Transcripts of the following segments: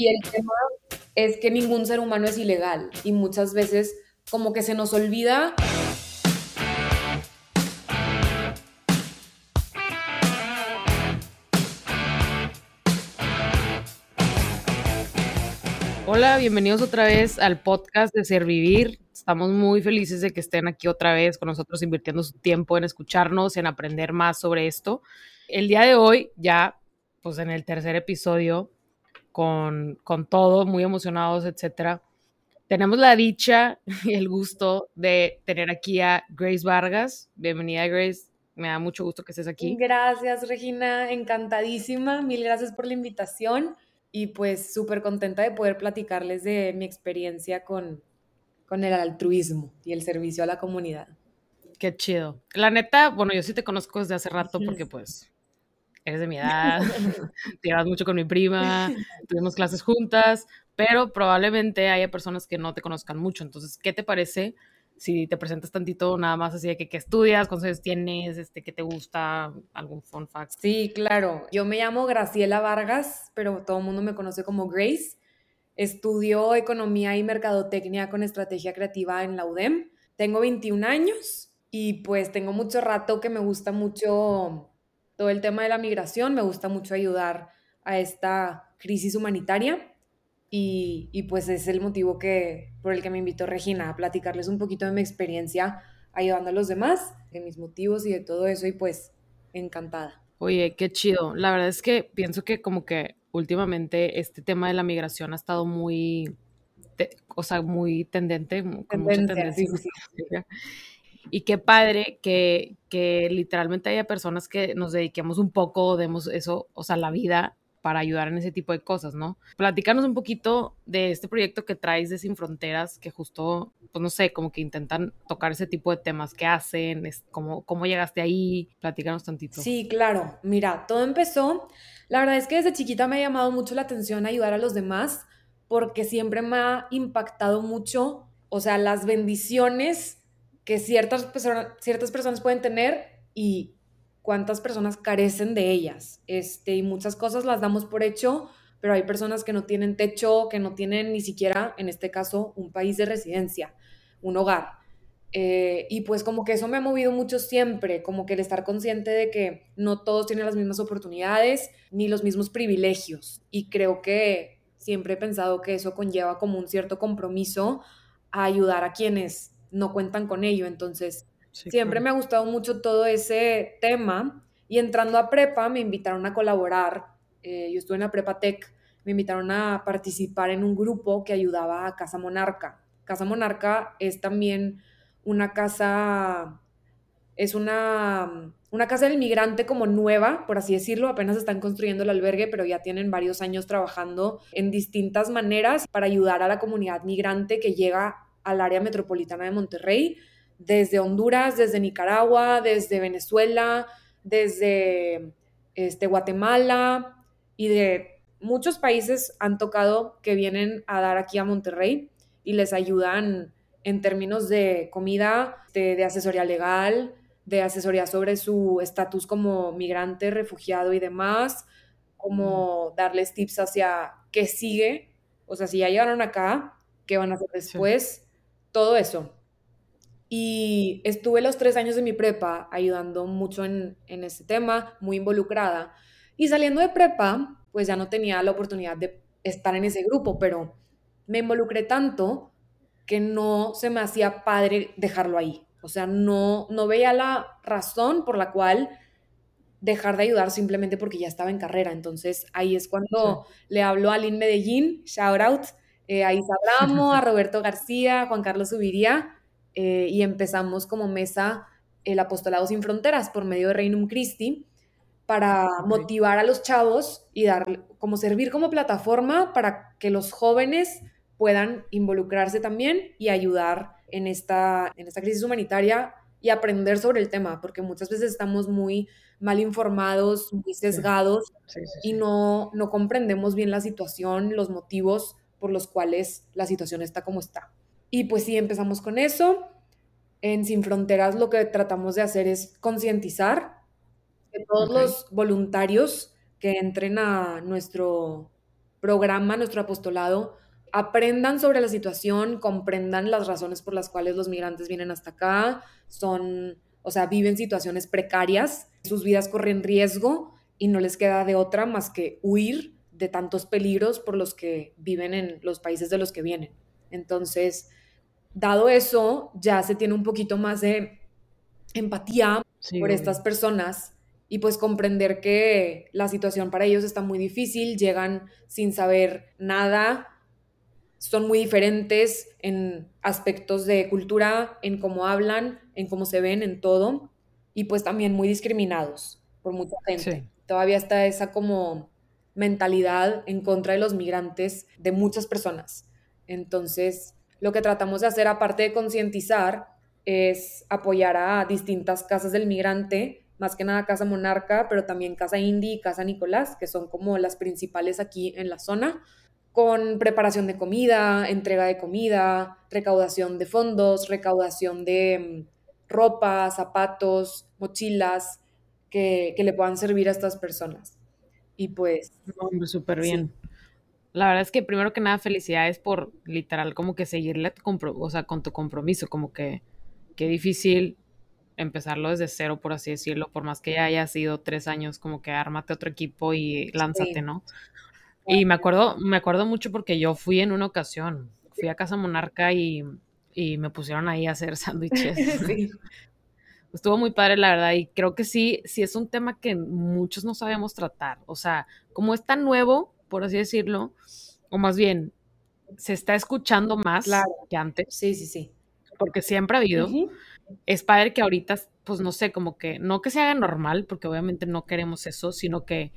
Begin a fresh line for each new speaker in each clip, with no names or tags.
Y el tema es que ningún ser humano es ilegal y muchas veces como que se nos olvida
Hola, bienvenidos otra vez al podcast de Servivir. Estamos muy felices de que estén aquí otra vez con nosotros invirtiendo su tiempo en escucharnos, en aprender más sobre esto. El día de hoy, ya pues en el tercer episodio, con, con todo, muy emocionados, etcétera. Tenemos la dicha y el gusto de tener aquí a Grace Vargas. Bienvenida, Grace. Me da mucho gusto que estés aquí.
Gracias, Regina. Encantadísima. Mil gracias por la invitación y pues súper contenta de poder platicarles de mi experiencia con, con el altruismo y el servicio a la comunidad.
Qué chido. La neta, bueno, yo sí te conozco desde hace rato porque pues eres de mi edad, te llevas mucho con mi prima, tuvimos clases juntas, pero probablemente haya personas que no te conozcan mucho. Entonces, ¿qué te parece si te presentas tantito nada más así de que, estudias, cuántos años tienes, este, qué te gusta, algún fun fact.
Sí, claro. Yo me llamo Graciela Vargas, pero todo el mundo me conoce como Grace. Estudio economía y mercadotecnia con estrategia creativa en la UDEM. Tengo 21 años y pues tengo mucho rato que me gusta mucho todo el tema de la migración, me gusta mucho ayudar a esta crisis humanitaria y, pues es el motivo que, por el que me invitó Regina a platicarles un poquito de mi experiencia ayudando a los demás, de mis motivos y de todo eso y pues encantada.
Oye, qué chido. La verdad es que pienso que como que últimamente este tema de la migración ha estado muy, o sea, muy tendente, con mucha tendencia. Y qué padre que, que literalmente haya personas que nos dediquemos un poco, demos eso, o sea, la vida para ayudar en ese tipo de cosas, ¿no? Platícanos un poquito de este proyecto que traes de Sin Fronteras, que justo, pues no sé, como que intentan tocar ese tipo de temas que hacen, cómo, cómo llegaste ahí, platícanos tantito.
Sí, claro, mira, todo empezó, la verdad es que desde chiquita me ha llamado mucho la atención ayudar a los demás, porque siempre me ha impactado mucho, o sea, las bendiciones que ciertas, personas, ciertas personas pueden tener y cuántas personas carecen de ellas. Este, y muchas cosas las damos por hecho, pero hay personas que no tienen techo, que no tienen ni siquiera, en este caso, un país de residencia, un hogar. Eh, y pues como que eso me ha movido mucho siempre, como que el estar consciente de que no todos tienen las mismas oportunidades ni los mismos privilegios. Y creo que siempre he pensado que eso conlleva como un cierto compromiso a ayudar a quienes no cuentan con ello. Entonces, Siempre me ha gustado mucho todo ese tema y entrando a prepa me invitaron a colaborar. Eh, yo estuve en la prepa tech, me invitaron a participar en un grupo que ayudaba a Casa Monarca. Casa Monarca es también una casa, es una, una casa del migrante como nueva, por así decirlo. Apenas están construyendo el albergue, pero ya tienen varios años trabajando en distintas maneras para ayudar a la comunidad migrante que llega al área metropolitana de Monterrey desde Honduras, desde Nicaragua, desde Venezuela, desde este, Guatemala y de muchos países han tocado que vienen a dar aquí a Monterrey y les ayudan en términos de comida, de, asesoría legal, de asesoría sobre su estatus como migrante, refugiado y demás, como darles tips hacia qué sigue, o sea, si ya llegaron acá, qué van a hacer después, todo eso. Y estuve los tres años de mi prepa ayudando mucho en, en ese tema, muy involucrada. Y saliendo de prepa, pues ya no tenía la oportunidad de estar en ese grupo, pero me involucré tanto que no se me hacía padre dejarlo ahí. O sea, no, no veía la razón por la cual dejar de ayudar simplemente porque ya estaba en carrera. Entonces ahí es cuando le hablo a Lynn Medellín, shout out, eh, a Isa a Roberto García, a Juan Carlos Subiría, eh, y empezamos como mesa el Apostolado Sin Fronteras por medio de Reinum Christi para motivar a los chavos y dar, como servir como plataforma para que los jóvenes puedan involucrarse también y ayudar en esta, en esta crisis humanitaria y aprender sobre el tema, porque muchas veces estamos muy mal informados, muy sesgados y no, no comprendemos bien la situación, los motivos por los cuales la situación está como está. Y pues sí, empezamos con eso. En Sin Fronteras lo que tratamos de hacer es concientizar que todos los voluntarios que entren a nuestro programa, nuestro apostolado, aprendan sobre la situación, comprendan las razones por las cuales los migrantes vienen hasta acá, son, o sea, viven situaciones precarias, sus vidas corren riesgo y no les queda de otra más que huir de tantos peligros por los que viven en los países de los que vienen. Entonces, dado eso, ya se tiene un poquito más de empatía por estas personas y pues comprender que la situación para ellos está muy difícil, llegan sin saber nada, son muy diferentes en aspectos de cultura, en cómo hablan, en cómo se ven, en todo, y pues también muy discriminados por mucha gente. Todavía está esa como mentalidad en contra de los migrantes de muchas personas. Entonces, lo que tratamos de hacer, aparte de concientizar, es apoyar a distintas casas del migrante, más que nada Casa Monarca, pero también Casa Indy y Casa Nicolás, que son como las principales aquí en la zona, con preparación de comida, entrega de comida, recaudación de fondos, recaudación de mm, ropa, zapatos, mochilas que, le puedan servir a estas personas. Y pues...
Hombre, súper bien. La verdad es que primero que nada, felicidades por literal como que seguirle o sea, con tu compromiso, como que qué difícil empezarlo desde cero, por así decirlo, por más que ya haya sido tres años, como que ármate otro equipo y lánzate, ¿no? Y me acuerdo, me acuerdo mucho porque yo fui en una ocasión, fui a Casa Monarca y, y me pusieron ahí a hacer sándwiches. Sí. Estuvo muy padre, la verdad, y creo que sí, sí es un tema que muchos no sabemos tratar. O sea, como es tan nuevo, por así decirlo, o más bien, se está escuchando más que antes.
Sí, sí, sí.
Porque siempre ha habido. Es padre que ahorita, pues no sé, como que, no que se haga normal, porque obviamente no queremos eso, sino que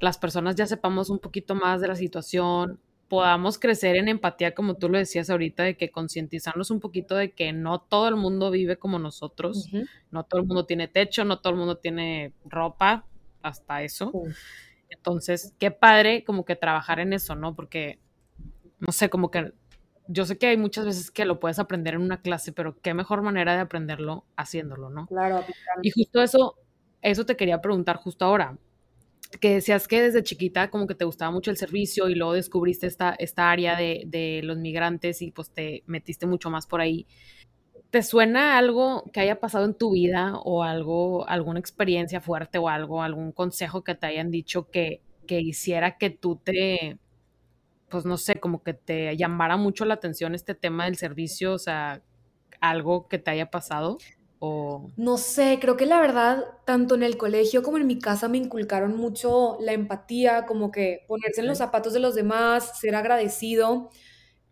las personas ya sepamos un poquito más de la situación, podamos crecer en empatía, como tú lo decías ahorita, de que concientizarnos un poquito de que no todo el mundo vive como nosotros, no todo el mundo tiene techo, no todo el mundo tiene ropa, hasta eso. Entonces, qué padre como que trabajar en eso, ¿no? Porque, no sé, como que yo sé que hay muchas veces que lo puedes aprender en una clase, pero qué mejor manera de aprenderlo haciéndolo, ¿no?
Claro.
Y justo eso, eso te quería preguntar justo ahora, que decías que desde chiquita como que te gustaba mucho el servicio y luego descubriste esta, esta área de, de los migrantes y pues te metiste mucho más por ahí. ¿Te suena algo que haya pasado en tu vida o algo, alguna experiencia fuerte o algo, algún consejo que te hayan dicho que, que hiciera que tú te, pues no sé, como que te llamara mucho la atención este tema del servicio, o sea, algo que te haya pasado? O...
No sé, creo que la verdad, tanto en el colegio como en mi casa me inculcaron mucho la empatía, como que ponerse en los zapatos de los demás, ser agradecido.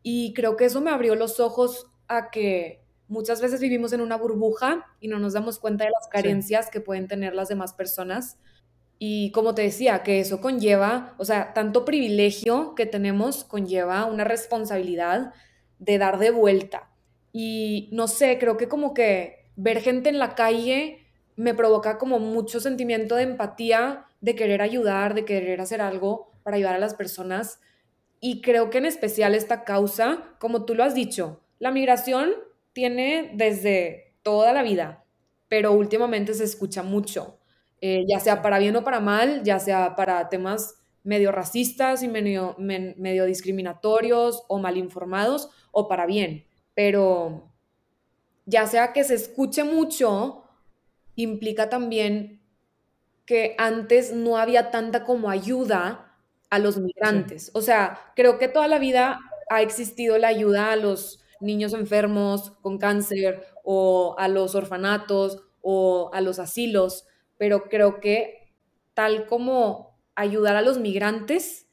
Y creo que eso me abrió los ojos a que Muchas veces vivimos en una burbuja y no nos damos cuenta de las carencias que pueden tener las demás personas. Y como te decía, que eso conlleva, o sea, tanto privilegio que tenemos conlleva una responsabilidad de dar de vuelta. Y no sé, creo que como que ver gente en la calle me provoca como mucho sentimiento de empatía, de querer ayudar, de querer hacer algo para ayudar a las personas. Y creo que en especial esta causa, como tú lo has dicho, la migración tiene desde toda la vida, pero últimamente se escucha mucho, eh, ya sea para bien o para mal, ya sea para temas medio racistas y medio, medio discriminatorios o mal informados, o para bien, pero ya sea que se escuche mucho, implica también que antes no había tanta como ayuda a los migrantes. O sea, creo que toda la vida ha existido la ayuda a los niños enfermos con cáncer o a los orfanatos o a los asilos, pero creo que tal como ayudar a los migrantes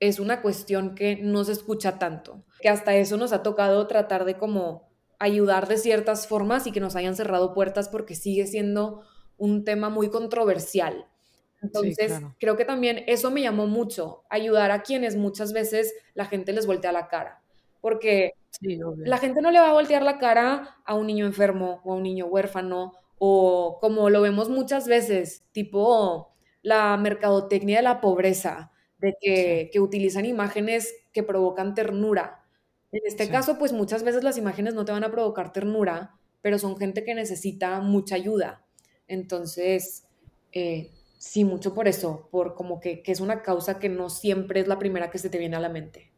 es una cuestión que no se escucha tanto, que hasta eso nos ha tocado tratar de como ayudar de ciertas formas y que nos hayan cerrado puertas porque sigue siendo un tema muy controversial. Entonces, creo que también eso me llamó mucho, ayudar a quienes muchas veces la gente les voltea la cara, porque la gente no le va a voltear la cara a un niño enfermo o a un niño huérfano o como lo vemos muchas veces, tipo la mercadotecnia de la pobreza, de que, utilizan imágenes que provocan ternura. En este caso, pues muchas veces las imágenes no te van a provocar ternura, pero son gente que necesita mucha ayuda. Entonces, eh, Sí, mucho por eso, por como que, que es una causa que no siempre es la primera que se te viene a la mente.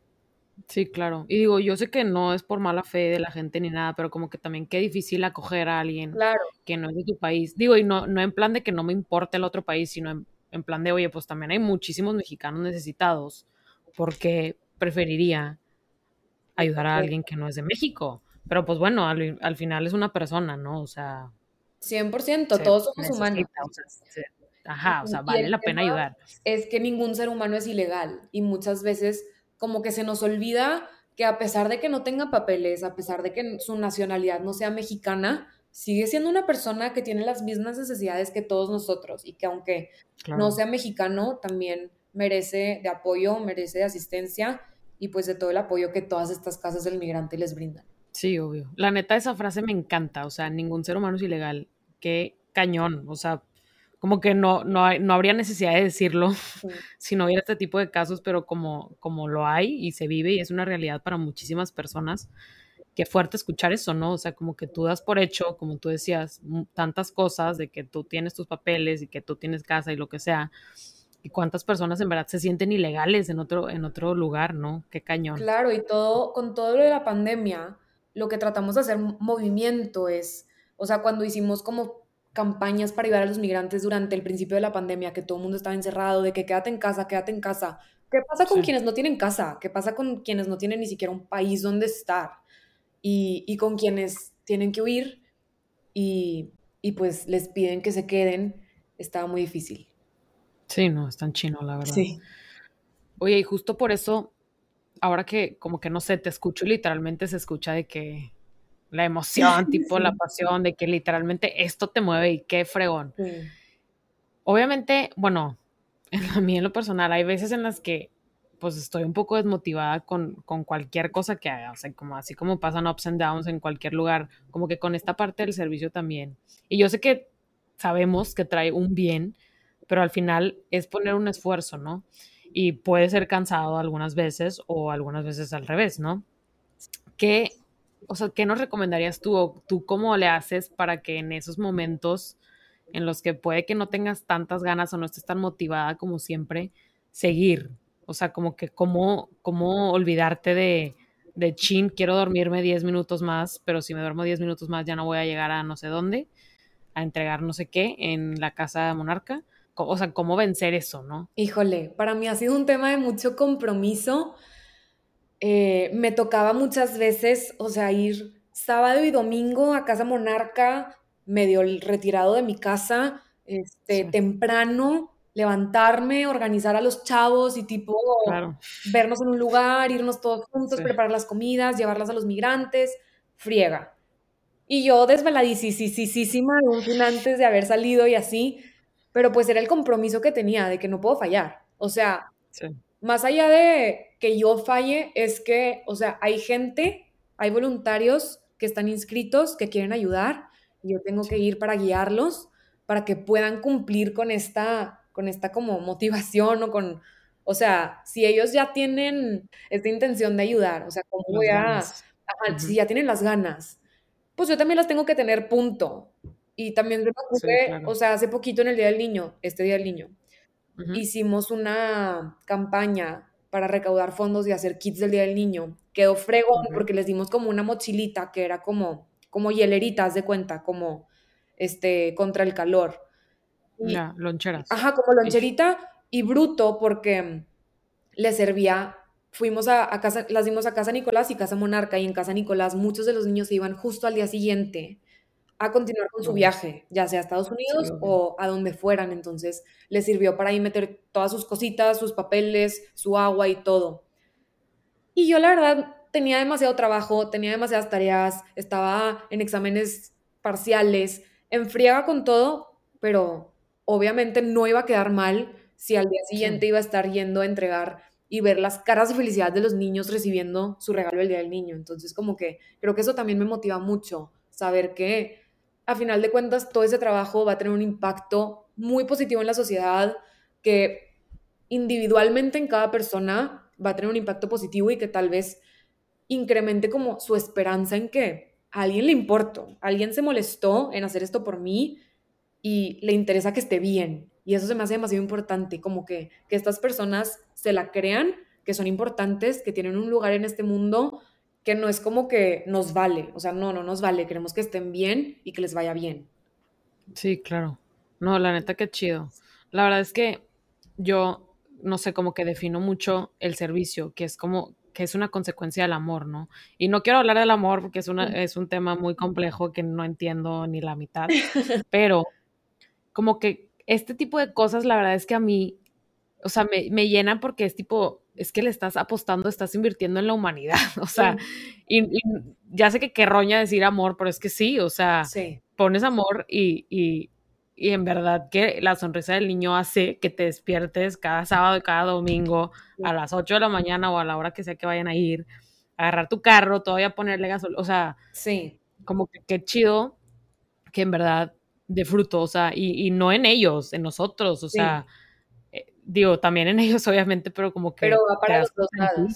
Sí, claro. Y digo, yo sé que no es por mala fe de la gente ni nada, pero como que también qué difícil acoger a alguien
Claro.
que no es de tu país. Digo, y no, no en plan de que no me importe el otro país, sino en, en plan de, oye, pues también hay muchísimos mexicanos necesitados, porque preferiría ayudar a alguien que no es de México. Pero pues bueno, al, al final es una persona, ¿no? O sea,
100%,
se
todos somos
necesita,
humanos.
o sea, se- ajá, o sea, vale la pena ayudar.
es que ningún ser humano es ilegal y muchas veces como que se nos olvida que a pesar de que no tenga papeles, a pesar de que su nacionalidad no sea mexicana, sigue siendo una persona que tiene las mismas necesidades que todos nosotros y que aunque no sea mexicano, también merece de apoyo, merece de asistencia y pues de todo el apoyo que todas estas casas del migrante les brindan.
Sí, obvio. La neta, esa frase me encanta. O sea, ningún ser humano es ilegal. Qué cañón. O sea, como que no, no, hay- no habría necesidad de decirlo
Sí.
si no hubiera este tipo de casos, pero como, como lo hay y se vive y es una realidad para muchísimas personas, qué fuerte escuchar eso, ¿no? O sea, como que tú das por hecho, como tú decías, tantas cosas de que tú tienes tus papeles y que tú tienes casa y lo que sea. Y cuántas personas en verdad se sienten ilegales en otro, en otro lugar, ¿no? Qué cañón.
Claro, y todo, con todo lo de la pandemia, lo que tratamos de hacer movimiento es, o sea, cuando hicimos como campañas para ayudar a los migrantes durante el principio de la pandemia, que todo el mundo estaba encerrado, de que quédate en casa, quédate en casa. ¿Qué pasa con
Sí.
quienes no tienen casa? ¿Qué pasa con quienes no tienen ni siquiera un país donde estar? Y, y con quienes tienen que huir y, y pues les piden que se queden, estaba muy difícil.
Sí, no, es tan chino, la verdad.
Sí.
Oye, y justo por eso, ahora que como que no sé, te escucho y literalmente se escucha de que la emoción, tipo la
Sí.
pasión, de que literalmente esto te mueve y qué fregón.
Sí.
Obviamente, bueno, a mí en lo personal hay veces en las que pues estoy un poco desmotivada con, con cualquier cosa que haga, o sea, como así como pasan ups and downs en cualquier lugar, como que con esta parte del servicio también. Y yo sé que sabemos que trae un bien, pero al final es poner un esfuerzo, ¿no? Y puede ser cansado algunas veces o algunas veces al revés, ¿no? ¿Qué, o sea, ¿qué nos recomendarías tú o tú cómo le haces para que en esos momentos en los que puede que no tengas tantas ganas o no estés tan motivada como siempre, seguir? O sea, como que cómo, cómo olvidarte de, de chin, quiero dormirme 10 minutos más, pero si me duermo 10 minutos más ya no voy a llegar a no sé dónde, a entregar no sé qué en la casa monarca. O sea, cómo vencer eso, ¿no?
Híjole, para mí ha sido un tema de mucho compromiso. Eh, me tocaba muchas veces, o sea, ir sábado y domingo a casa monarca, medio retirado de mi casa, este,
Sí.
temprano, levantarme, organizar a los chavos y tipo
Claro.
vernos en un lugar, irnos todos juntos,
Sí.
preparar las comidas, llevarlas a los migrantes, friega. Y yo desveladísima un fin antes de haber salido y así, pero pues era el compromiso que tenía de que no puedo fallar. O sea,
Sí.
más allá de que yo falle, es que, o sea, hay gente, hay voluntarios que están inscritos, que quieren ayudar, y yo tengo que ir para guiarlos, para que puedan cumplir con esta, con esta como motivación o con, o sea, si ellos ya tienen esta intención de ayudar, o sea, ¿cómo
Las
voy a, si ya tienen las ganas, pues yo también las tengo que tener, punto. Y también se me
Sí,
ocurre,
claro.
o sea, hace poquito en el Día del Niño, este Día del Niño, hicimos una campaña para recaudar fondos y hacer kits del Día del Niño. Quedó fregón
Ujú.
porque les dimos como una mochilita que era como, como hieleritas de cuenta, como este, contra el calor. Y,
Ya, loncheras.
ajá, como loncherita y bruto porque le servía, fuimos a, a casa, las dimos a Casa Nicolás y Casa Monarca y en Casa Nicolás muchos de los niños se iban justo al día siguiente a continuar con su viaje, ya sea a Estados Unidos o a donde fueran. Entonces les sirvió para ahí meter todas sus cositas, sus papeles, su agua y todo. Y yo la verdad tenía demasiado trabajo, tenía demasiadas tareas, estaba en exámenes parciales, en friega con todo, pero obviamente no iba a quedar mal si al día
Sí.
siguiente iba a estar yendo a entregar y ver las caras de felicidad de los niños recibiendo su regalo el día del niño. Entonces como que creo que eso también me motiva mucho, saber que a final de cuentas todo ese trabajo va a tener un impacto muy positivo en la sociedad, que individualmente en cada persona va a tener un impacto positivo y que tal vez incremente como su esperanza en que a alguien le importo, alguien se molestó en hacer esto por mí y le interesa que esté bien. Y eso se me hace demasiado importante, como que, que estas personas se la crean, que son importantes, que tienen un lugar en este mundo, que no es como que nos vale, o sea, no, no nos vale, queremos que estén bien y que les vaya bien.
Sí, claro. No, la neta, qué chido. La verdad es que yo, no sé, como que defino mucho el servicio, que es como que es una consecuencia del amor, ¿no? Y no quiero hablar del amor porque es, una, es un tema muy complejo que no entiendo ni la mitad, pero como que este tipo de cosas, la verdad es que a mí, o sea, me, me llena porque es tipo, es que le estás apostando, estás invirtiendo en la humanidad, o sea, y, ya sé que qué roña decir amor, pero es que sí, o sea, pones amor y, y, y, en verdad que la sonrisa del niño hace que te despiertes cada sábado y cada domingo a las 8 de la mañana o a la hora que sea que vayan a ir, a agarrar tu carro, todavía ponerle gasolina, o sea,
sí.
como que qué chido que en verdad de fruto, o sea, y, y no en ellos, en nosotros, o sea, digo, también en ellos obviamente, pero como que...
Pero va para los dos lados.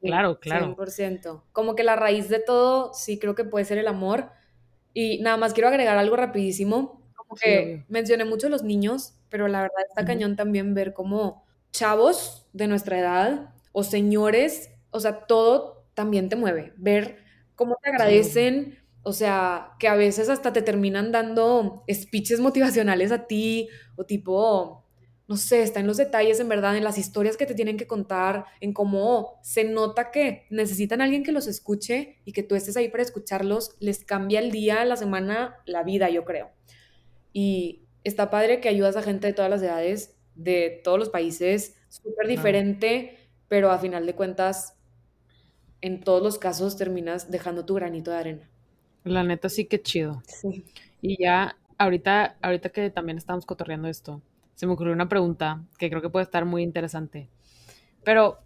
Claro, claro.
100%. Como que la raíz de todo, sí creo que puede ser el amor. Y nada más quiero agregar algo rapidísimo. Como que mencioné mucho los niños, pero la verdad está cañón también ver cómo chavos de nuestra edad o señores, o sea, todo también te mueve. Ver cómo te agradecen, o sea, que a veces hasta te terminan dando speeches motivacionales a ti o tipo, no sé, está en los detalles, en verdad, en las historias que te tienen que contar, en cómo se nota que necesitan a alguien que los escuche y que tú estés ahí para escucharlos, les cambia el día, la semana, la vida, yo creo. Y está padre que ayudas a gente de todas las edades, de todos los países, súper diferente, pero a final de cuentas, en todos los casos terminas dejando tu granito de arena.
La neta sí que chido. Y ya, ahorita, ahorita que también estamos cotorreando esto, se me ocurrió una pregunta que creo que puede estar muy interesante. Pero,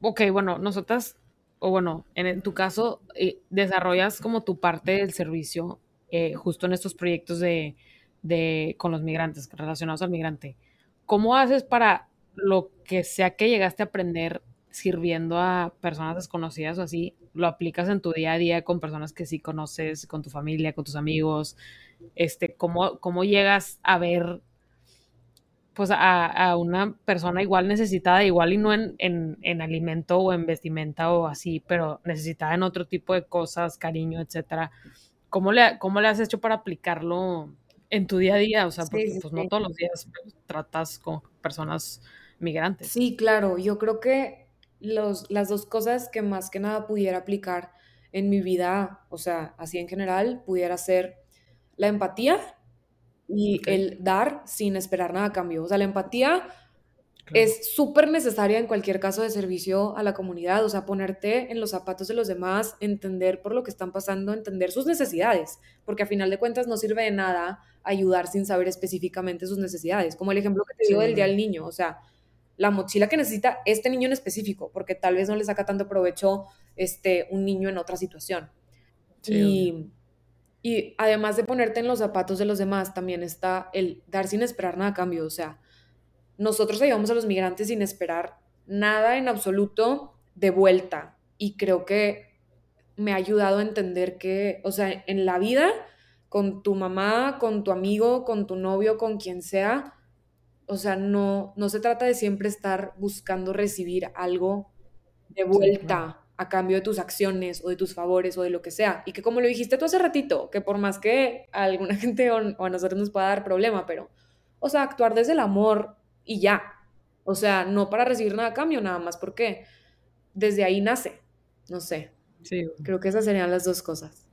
ok, bueno, nosotras, o bueno, en, tu caso, eh, desarrollas como tu parte del servicio eh, justo en estos proyectos de, de, con los migrantes, relacionados al migrante. ¿Cómo haces para lo que sea que llegaste a aprender sirviendo a personas desconocidas o así, lo aplicas en tu día a día con personas que sí conoces, con tu familia, con tus amigos? Este, ¿cómo, cómo llegas a ver pues a, una persona igual necesitada, igual y no en, en, alimento o en vestimenta o así, pero necesitada en otro tipo de cosas, cariño, etcétera. ¿Cómo le, cómo le has hecho para aplicarlo en tu día a día? O sea, porque pues no todos los días tratas con personas migrantes.
Sí, claro, yo creo que los, las dos cosas que más que nada pudiera aplicar en mi vida, o sea, así en general, pudiera ser la empatía y el dar sin esperar nada a cambio. O sea, la empatía es súper necesaria en cualquier caso de servicio a la comunidad, o sea, ponerte en los zapatos de los demás, entender por lo que están pasando, entender sus necesidades, porque a final de cuentas no sirve de nada ayudar sin saber específicamente sus necesidades, como el ejemplo que te digo del día del niño, o sea, la mochila que necesita este niño en específico, porque tal vez no le saca tanto provecho este, un niño en otra situación. y, y además de ponerte en los zapatos de los demás, también está el dar sin esperar nada a cambio. O sea, nosotros ayudamos a los migrantes sin esperar nada en absoluto de vuelta. Y creo que me ha ayudado a entender que, o sea, en la vida, con tu mamá, con tu amigo, con tu novio, con quien sea, o sea, no, no se trata de siempre estar buscando recibir algo de vuelta a cambio de tus acciones o de tus favores o de lo que sea. Y que como lo dijiste tú hace ratito, que por más que a alguna gente o, a nosotros nos pueda dar problema, pero, o sea, actuar desde el amor y ya. O sea, no para recibir nada a cambio, nada más porque desde ahí nace. No sé.
Sí.
Creo que esas serían las dos cosas.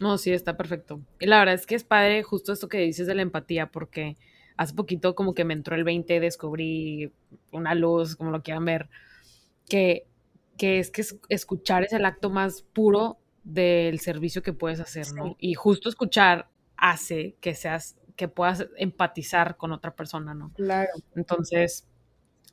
No, sí, está perfecto. Y la verdad es que es padre justo esto que dices de la empatía, porque hace poquito como que me entró el 20, descubrí una luz, como lo quieran ver, que que es que escuchar es el acto más puro del servicio que puedes hacer, ¿no? Y justo escuchar hace que seas, que puedas empatizar con otra persona, ¿no?
Claro.
Entonces,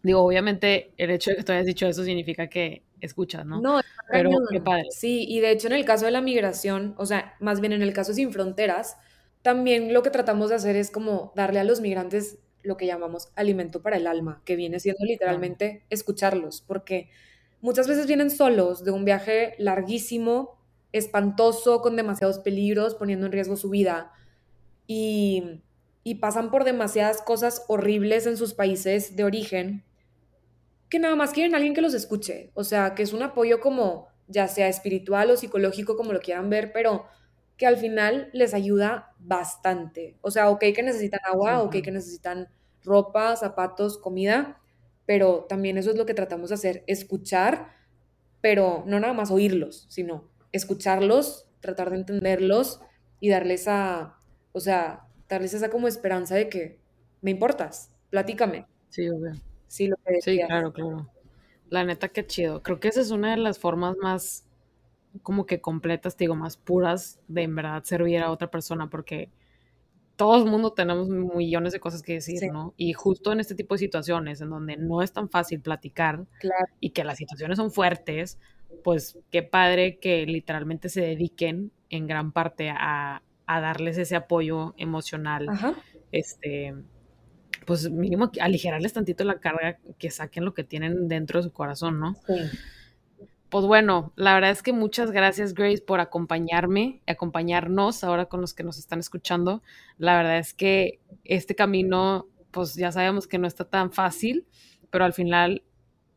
digo, obviamente el hecho de que tú hayas dicho eso significa que escuchas, ¿no?
No,
pero qué padre.
Sí, y de hecho en el caso de la migración, o sea, más bien en el caso sin fronteras, también lo que tratamos de hacer es como darle a los migrantes lo que llamamos alimento para el alma, que viene siendo literalmente escucharlos, porque Muchas veces vienen solos de un viaje larguísimo, espantoso, con demasiados peligros, poniendo en riesgo su vida. Y y pasan por demasiadas cosas horribles en sus países de origen, que nada más quieren alguien que los escuche. O sea, que es un apoyo como, ya sea espiritual o psicológico, como lo quieran ver, pero que al final les ayuda bastante. O sea, ok que necesitan agua, ok que necesitan ropa, zapatos, comida, pero también eso es lo que tratamos de hacer, escuchar, pero no nada más oírlos, sino escucharlos, tratar de entenderlos y darles a, o sea, darles esa como esperanza de que me importas, platícame.
Sí, obvio.
Sí, lo
que Sí, claro, claro. La neta, qué chido. Creo que esa es una de las formas más como que completas, digo, más puras de en verdad servir a otra persona, porque todo el mundo tenemos millones de cosas que decir, ¿no? Y justo en este tipo de situaciones, en donde no es tan fácil platicar y que las situaciones son fuertes, pues qué padre que literalmente se dediquen en gran parte a, darles ese apoyo emocional, este, pues mínimo aligerarles tantito la carga, que saquen lo que tienen dentro de su corazón, ¿no? Sí pues bueno, la verdad es que muchas gracias Grace por acompañarme, acompañarnos ahora con los que nos están escuchando. La verdad es que este camino, pues ya sabemos que no está tan fácil, pero al final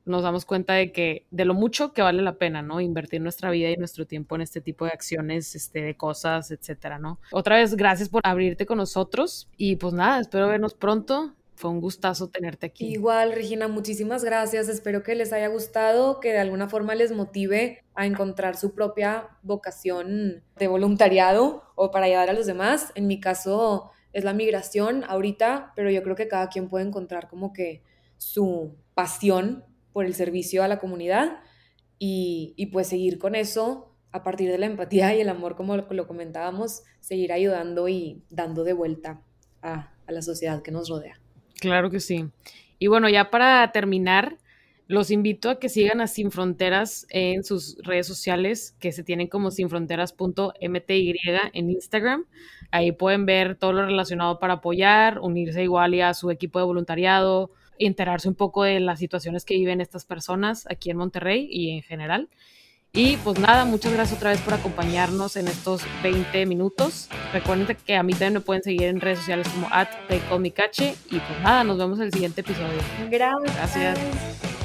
nos damos cuenta de que de lo mucho que vale la pena, ¿no? Invertir nuestra vida y nuestro tiempo en este tipo de acciones, este, de cosas, etcétera, ¿no? Otra vez, gracias por abrirte con nosotros y pues nada, espero vernos pronto fue un gustazo tenerte aquí.
Igual, Regina, muchísimas gracias. Espero que les haya gustado, que de alguna forma les motive a encontrar su propia vocación de voluntariado o para ayudar a los demás. En mi caso es la migración ahorita, pero yo creo que cada quien puede encontrar como que su pasión por el servicio a la comunidad y, y pues seguir con eso a partir de la empatía y el amor, como lo, comentábamos, seguir ayudando y dando de vuelta a la sociedad que nos rodea.
Claro que sí. Y bueno, ya para terminar, los invito a que sigan a Sin Fronteras en sus redes sociales, que se tienen como sinfronteras.mty en Instagram. Ahí pueden ver todo lo relacionado para apoyar, unirse igual y a su equipo de voluntariado, enterarse un poco de las situaciones que viven estas personas aquí en Monterrey y en general. Y pues nada, muchas gracias otra vez por acompañarnos en estos 20 minutos. Recuerden que a mí también me pueden seguir en redes sociales como at y pues nada, nos vemos en el siguiente episodio.
Gracias. Gracias.